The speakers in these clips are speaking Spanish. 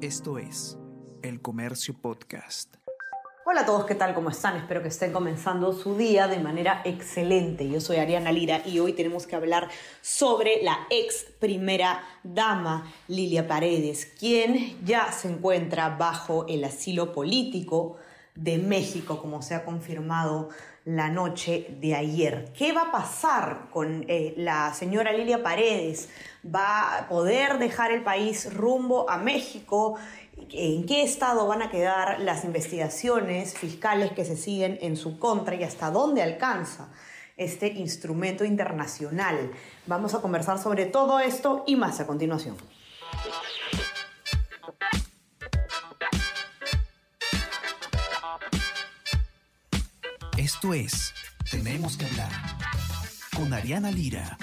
Esto es El Comercio Podcast. Hola a todos, ¿qué tal? ¿Cómo están? Espero que estén comenzando su día de manera excelente. Yo soy Ariana Lira y hoy tenemos que hablar sobre la ex primera dama Lilia Paredes, quien ya se encuentra bajo el asilo político de México, como se ha confirmado la noche de ayer. ¿Qué va a pasar con eh, la señora Lilia Paredes? ¿Va a poder dejar el país rumbo a México? ¿En qué estado van a quedar las investigaciones fiscales que se siguen en su contra y hasta dónde alcanza? este instrumento internacional. Vamos a conversar sobre todo esto y más a continuación. Esto es Tenemos que hablar con Ariana Lira.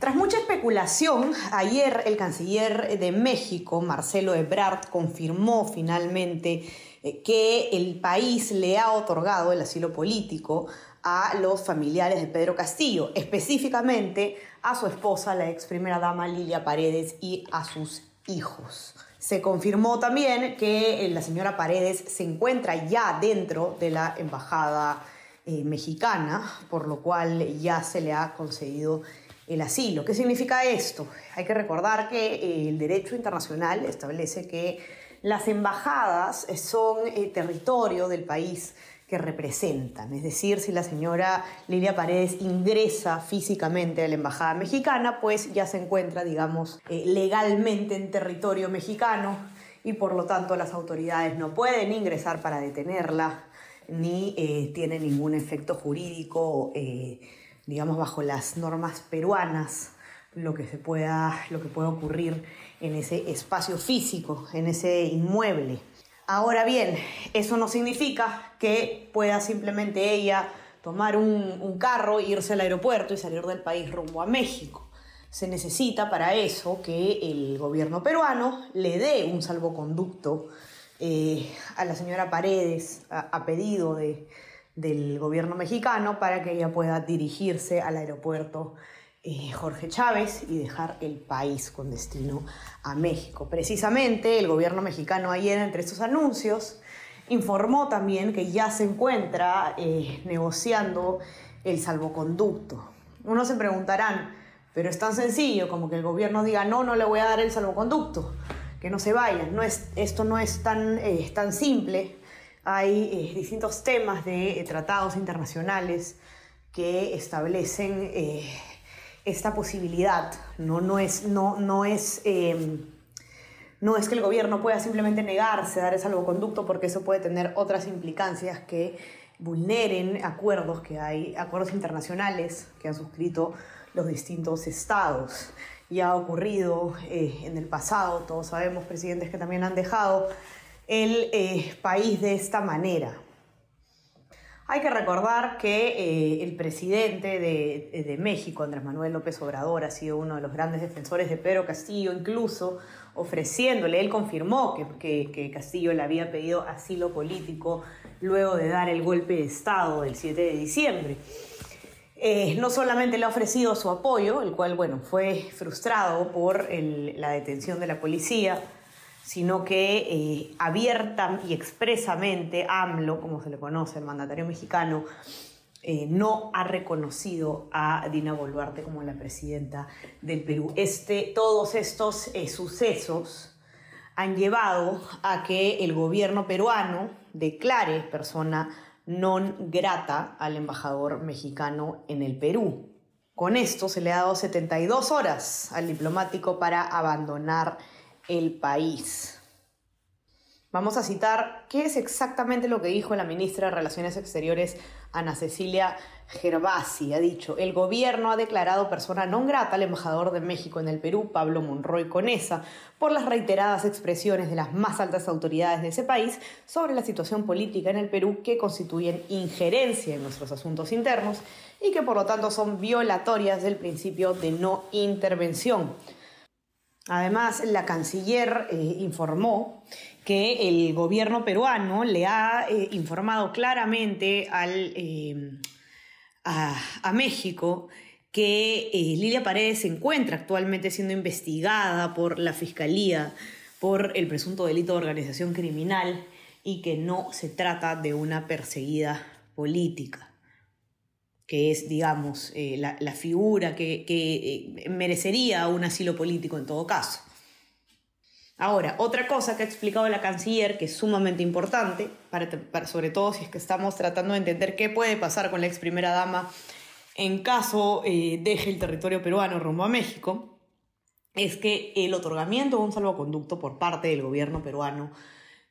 Tras mucha especulación, ayer el canciller de México, Marcelo Ebrard, confirmó finalmente eh, que el país le ha otorgado el asilo político a los familiares de Pedro Castillo, específicamente a su esposa, la ex primera dama Lilia Paredes, y a sus hijos. Se confirmó también que eh, la señora Paredes se encuentra ya dentro de la embajada eh, mexicana, por lo cual ya se le ha concedido el asilo. ¿Qué significa esto? Hay que recordar que eh, el derecho internacional establece que las embajadas son territorio del país que representan. Es decir, si la señora Lilia Paredes ingresa físicamente a la Embajada Mexicana, pues ya se encuentra, digamos, eh, legalmente en territorio mexicano y por lo tanto las autoridades no pueden ingresar para detenerla ni eh, tiene ningún efecto jurídico, eh, digamos, bajo las normas peruanas lo que se pueda, lo que pueda ocurrir en ese espacio físico, en ese inmueble. Ahora bien, eso no significa que pueda simplemente ella tomar un, carro, irse al aeropuerto y salir del país rumbo a México. Se necesita para eso que el gobierno peruano le dé un salvoconducto eh, a la señora Paredes a, pedido del gobierno mexicano para que ella pueda dirigirse al aeropuerto eh, Jorge Chávez y dejar el país con destino a México. Precisamente el gobierno mexicano ayer entre estos anuncios informó también que ya se encuentra eh, negociando el salvoconducto. Uno se preguntarán, pero es tan sencillo como que el gobierno diga no, no le voy a dar el salvoconducto, que no se vayan. No es, esto no es tan, eh, tan simple. Hay distintos temas de tratados internacionales que establecen esta posibilidad. No, no es, no, no es, em, no es que el gobierno pueda simplemente negarse a dar el salvoconducto porque eso puede tener otras implicancias que vulneren acuerdos que hay, acuerdos internacionales que han suscrito los distintos estados. Ya ha ocurrido eh, en el pasado, todos sabemos presidentes que también han dejado el eh, país de esta manera. Hay que recordar que eh, el presidente de, México, Andrés Manuel López Obrador, ha sido uno de los grandes defensores de Pedro Castillo, incluso ofreciéndole, él confirmó que, Castillo le había pedido asilo político luego de dar el golpe de Estado del 7 de diciembre. Eh, no solamente le ha ofrecido su apoyo, el cual bueno, fue frustrado por la detención de la policía, sino que eh, abierta y expresamente AMLO, como se le conoce, el mandatario mexicano, eh, no ha reconocido a Dina Boluarte como la presidenta del Perú. Este, todos estos eh, sucesos han llevado a que el gobierno peruano declare persona non grata al embajador mexicano en el Perú. Con esto se le ha dado 72 horas al diplomático para abandonar el país. Vamos a citar qué es exactamente lo que dijo la ministra de Relaciones Exteriores, Ana Cecilia Gervasi. Ha dicho, el gobierno ha declarado persona non grata al embajador de México en el Perú, Pablo Monroy Conesa, por las reiteradas expresiones de las más altas autoridades de ese país sobre la situación política en el Perú que constituyen injerencia en nuestros asuntos internos y que por lo tanto son violatorias del principio de no intervención. Además, la canciller eh, informó que el gobierno peruano le ha eh, informado claramente al, eh, a, México que eh, Lilia Paredes se encuentra actualmente siendo investigada por la Fiscalía por el presunto delito de organización criminal y que no se trata de una perseguida política, que es, digamos, eh, la, figura que, eh, merecería un asilo político en todo caso. Ahora, otra cosa que ha explicado la canciller, que es sumamente importante, para, sobre todo si es que estamos tratando de entender qué puede pasar con la ex primera dama en caso eh, deje el territorio peruano rumbo a México, es que el otorgamiento de un salvoconducto por parte del gobierno peruano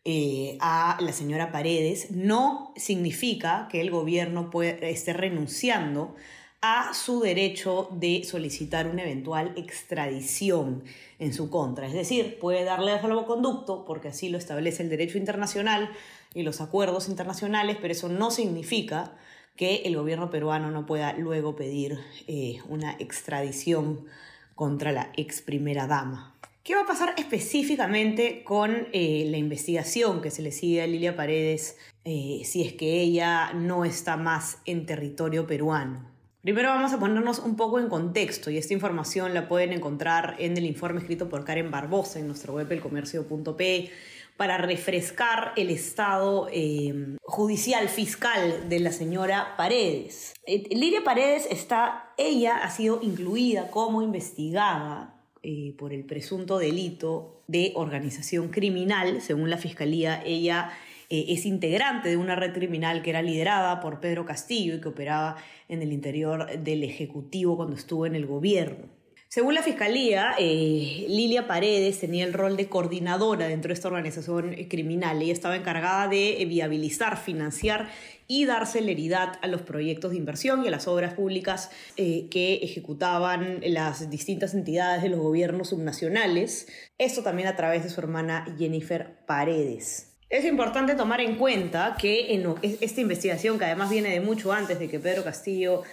eh, a la señora Paredes no significa que el gobierno esté renunciando a su derecho de solicitar una eventual extradición en su contra. Es decir, puede darle a salvoconducto porque así lo establece el derecho internacional y los acuerdos internacionales, pero eso no significa que el gobierno peruano no pueda luego pedir eh, una extradición contra la ex primera dama. ¿Qué va a pasar específicamente con eh, la investigación que se le sigue a Lilia Paredes eh, si es que ella no está más en territorio peruano? Primero vamos a ponernos un poco en contexto y esta información la pueden encontrar en el informe escrito por Karen Barbosa en nuestro web elcomercio.p para refrescar el estado eh, judicial fiscal de la señora Paredes. Eh, Lidia Paredes está, ella ha sido incluida como investigada eh, por el presunto delito de organización criminal. Según la fiscalía, ella es integrante de una red criminal que era liderada por Pedro Castillo y que operaba en el interior del Ejecutivo cuando estuvo en el gobierno. Según la Fiscalía, eh, Lilia Paredes tenía el rol de coordinadora dentro de esta organización criminal. Ella estaba encargada de viabilizar, financiar y dar celeridad a los proyectos de inversión y a las obras públicas eh, que ejecutaban las distintas entidades de los gobiernos subnacionales. Esto también a través de su hermana Jennifer Paredes. Es importante tomar en cuenta que esta investigación, que además viene de mucho antes de que Pedro Castillo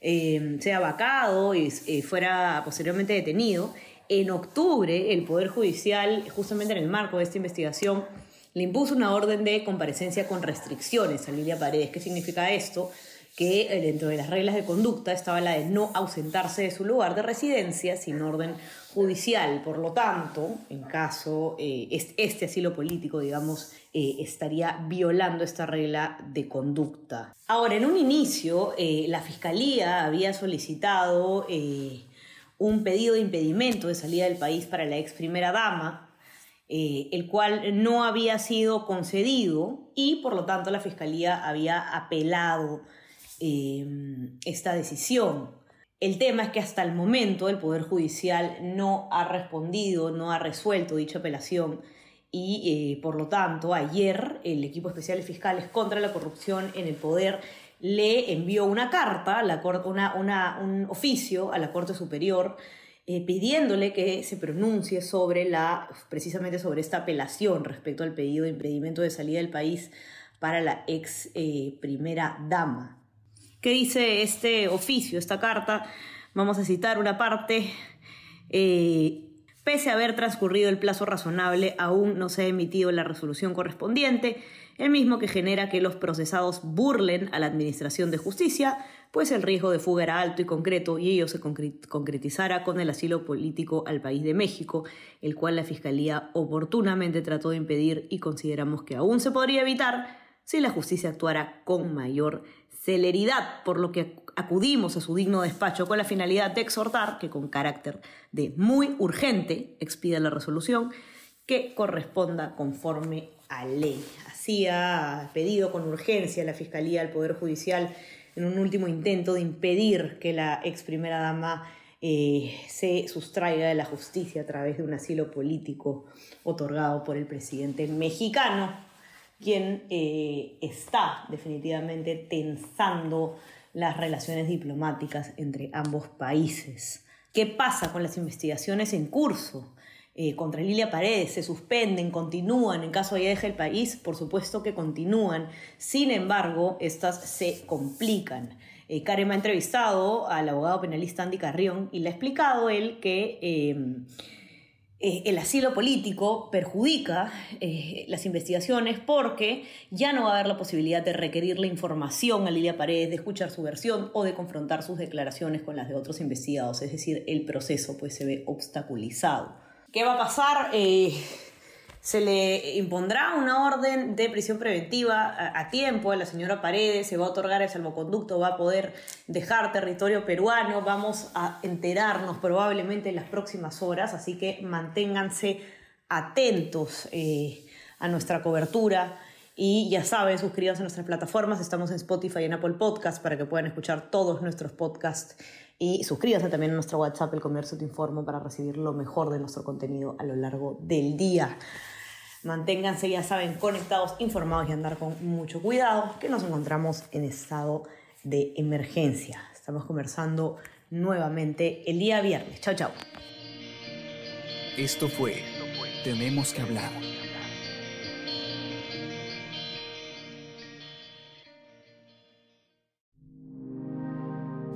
eh, sea vacado y fuera posteriormente detenido. En octubre, el Poder Judicial, justamente en el marco de esta investigación, le impuso una orden de comparecencia con restricciones a Lilia Paredes. ¿Qué significa esto? Que eh, dentro de las reglas de conducta estaba la de no ausentarse de su lugar de residencia sin orden judicial. Por lo tanto, en caso este asilo político, digamos, eh, estaría violando esta regla de conducta. Ahora, en un inicio, eh, la Fiscalía había solicitado eh, un pedido de impedimento de salida del país para la ex primera dama, el cual no había sido concedido y por lo tanto la Fiscalía había apelado esta decisión. El tema es que hasta el momento el Poder Judicial no ha respondido, no ha resuelto dicha apelación y eh, por lo tanto ayer el equipo especial de fiscales contra la corrupción en el poder le envió una carta, la, una, un oficio a la Corte Superior eh, pidiéndole que se pronuncie sobre la, precisamente sobre esta apelación respecto al pedido de impedimento de salida del país para la ex eh, primera dama. ¿Qué dice este oficio, esta carta? Vamos a citar una parte. Pese a haber transcurrido el plazo razonable, aún no se ha emitido la resolución correspondiente, el mismo que genera que los procesados burlen a la Administración de Justicia, pues el riesgo de fuga era alto y concreto y ello se concretizara con el asilo político al país de México, el cual la Fiscalía oportunamente trató de impedir y consideramos que aún se podría evitar si la justicia actuara con mayor celeridad, por lo que acudimos a su digno despacho con la finalidad de exhortar que con carácter de muy urgente expida la resolución que corresponda conforme a ley. Así ha pedido con urgencia la Fiscalía al Poder Judicial en un último intento de impedir que la ex primera dama eh, se sustraiga de la justicia a través de un asilo político otorgado por el presidente mexicano, quien eh, está definitivamente tensando las relaciones diplomáticas entre ambos países. ¿Qué pasa con las investigaciones en curso? Eh, contra Lilia Paredes se suspenden, continúan, en caso de que deje el país, por supuesto que continúan, sin embargo, estas se complican. Eh, Karen ha entrevistado al abogado penalista Andy Carrión y le ha explicado él que eh, el asilo político perjudica eh, las investigaciones porque ya no va a haber la posibilidad de requerir la información a Lilia Paredes, de escuchar su versión o de confrontar sus declaraciones con las de otros investigados. Es decir, el proceso pues, se ve obstaculizado. ¿Qué va a pasar? Eh, se le impondrá una orden de prisión preventiva a, tiempo a la señora Paredes, se va a otorgar el salvoconducto, va a poder dejar territorio peruano, vamos a enterarnos probablemente en las próximas horas, así que manténganse atentos eh, a nuestra cobertura. Y ya saben, suscríbanse a nuestras plataformas. Estamos en Spotify y en Apple Podcasts para que puedan escuchar todos nuestros podcasts. Y suscríbanse también a nuestro WhatsApp, El Comercio Te Informo, para recibir lo mejor de nuestro contenido a lo largo del día. Manténganse, ya saben, conectados, informados y andar con mucho cuidado, que nos encontramos en estado de emergencia. Estamos conversando nuevamente el día viernes. Chao, chao. Esto fue Tenemos que hablar.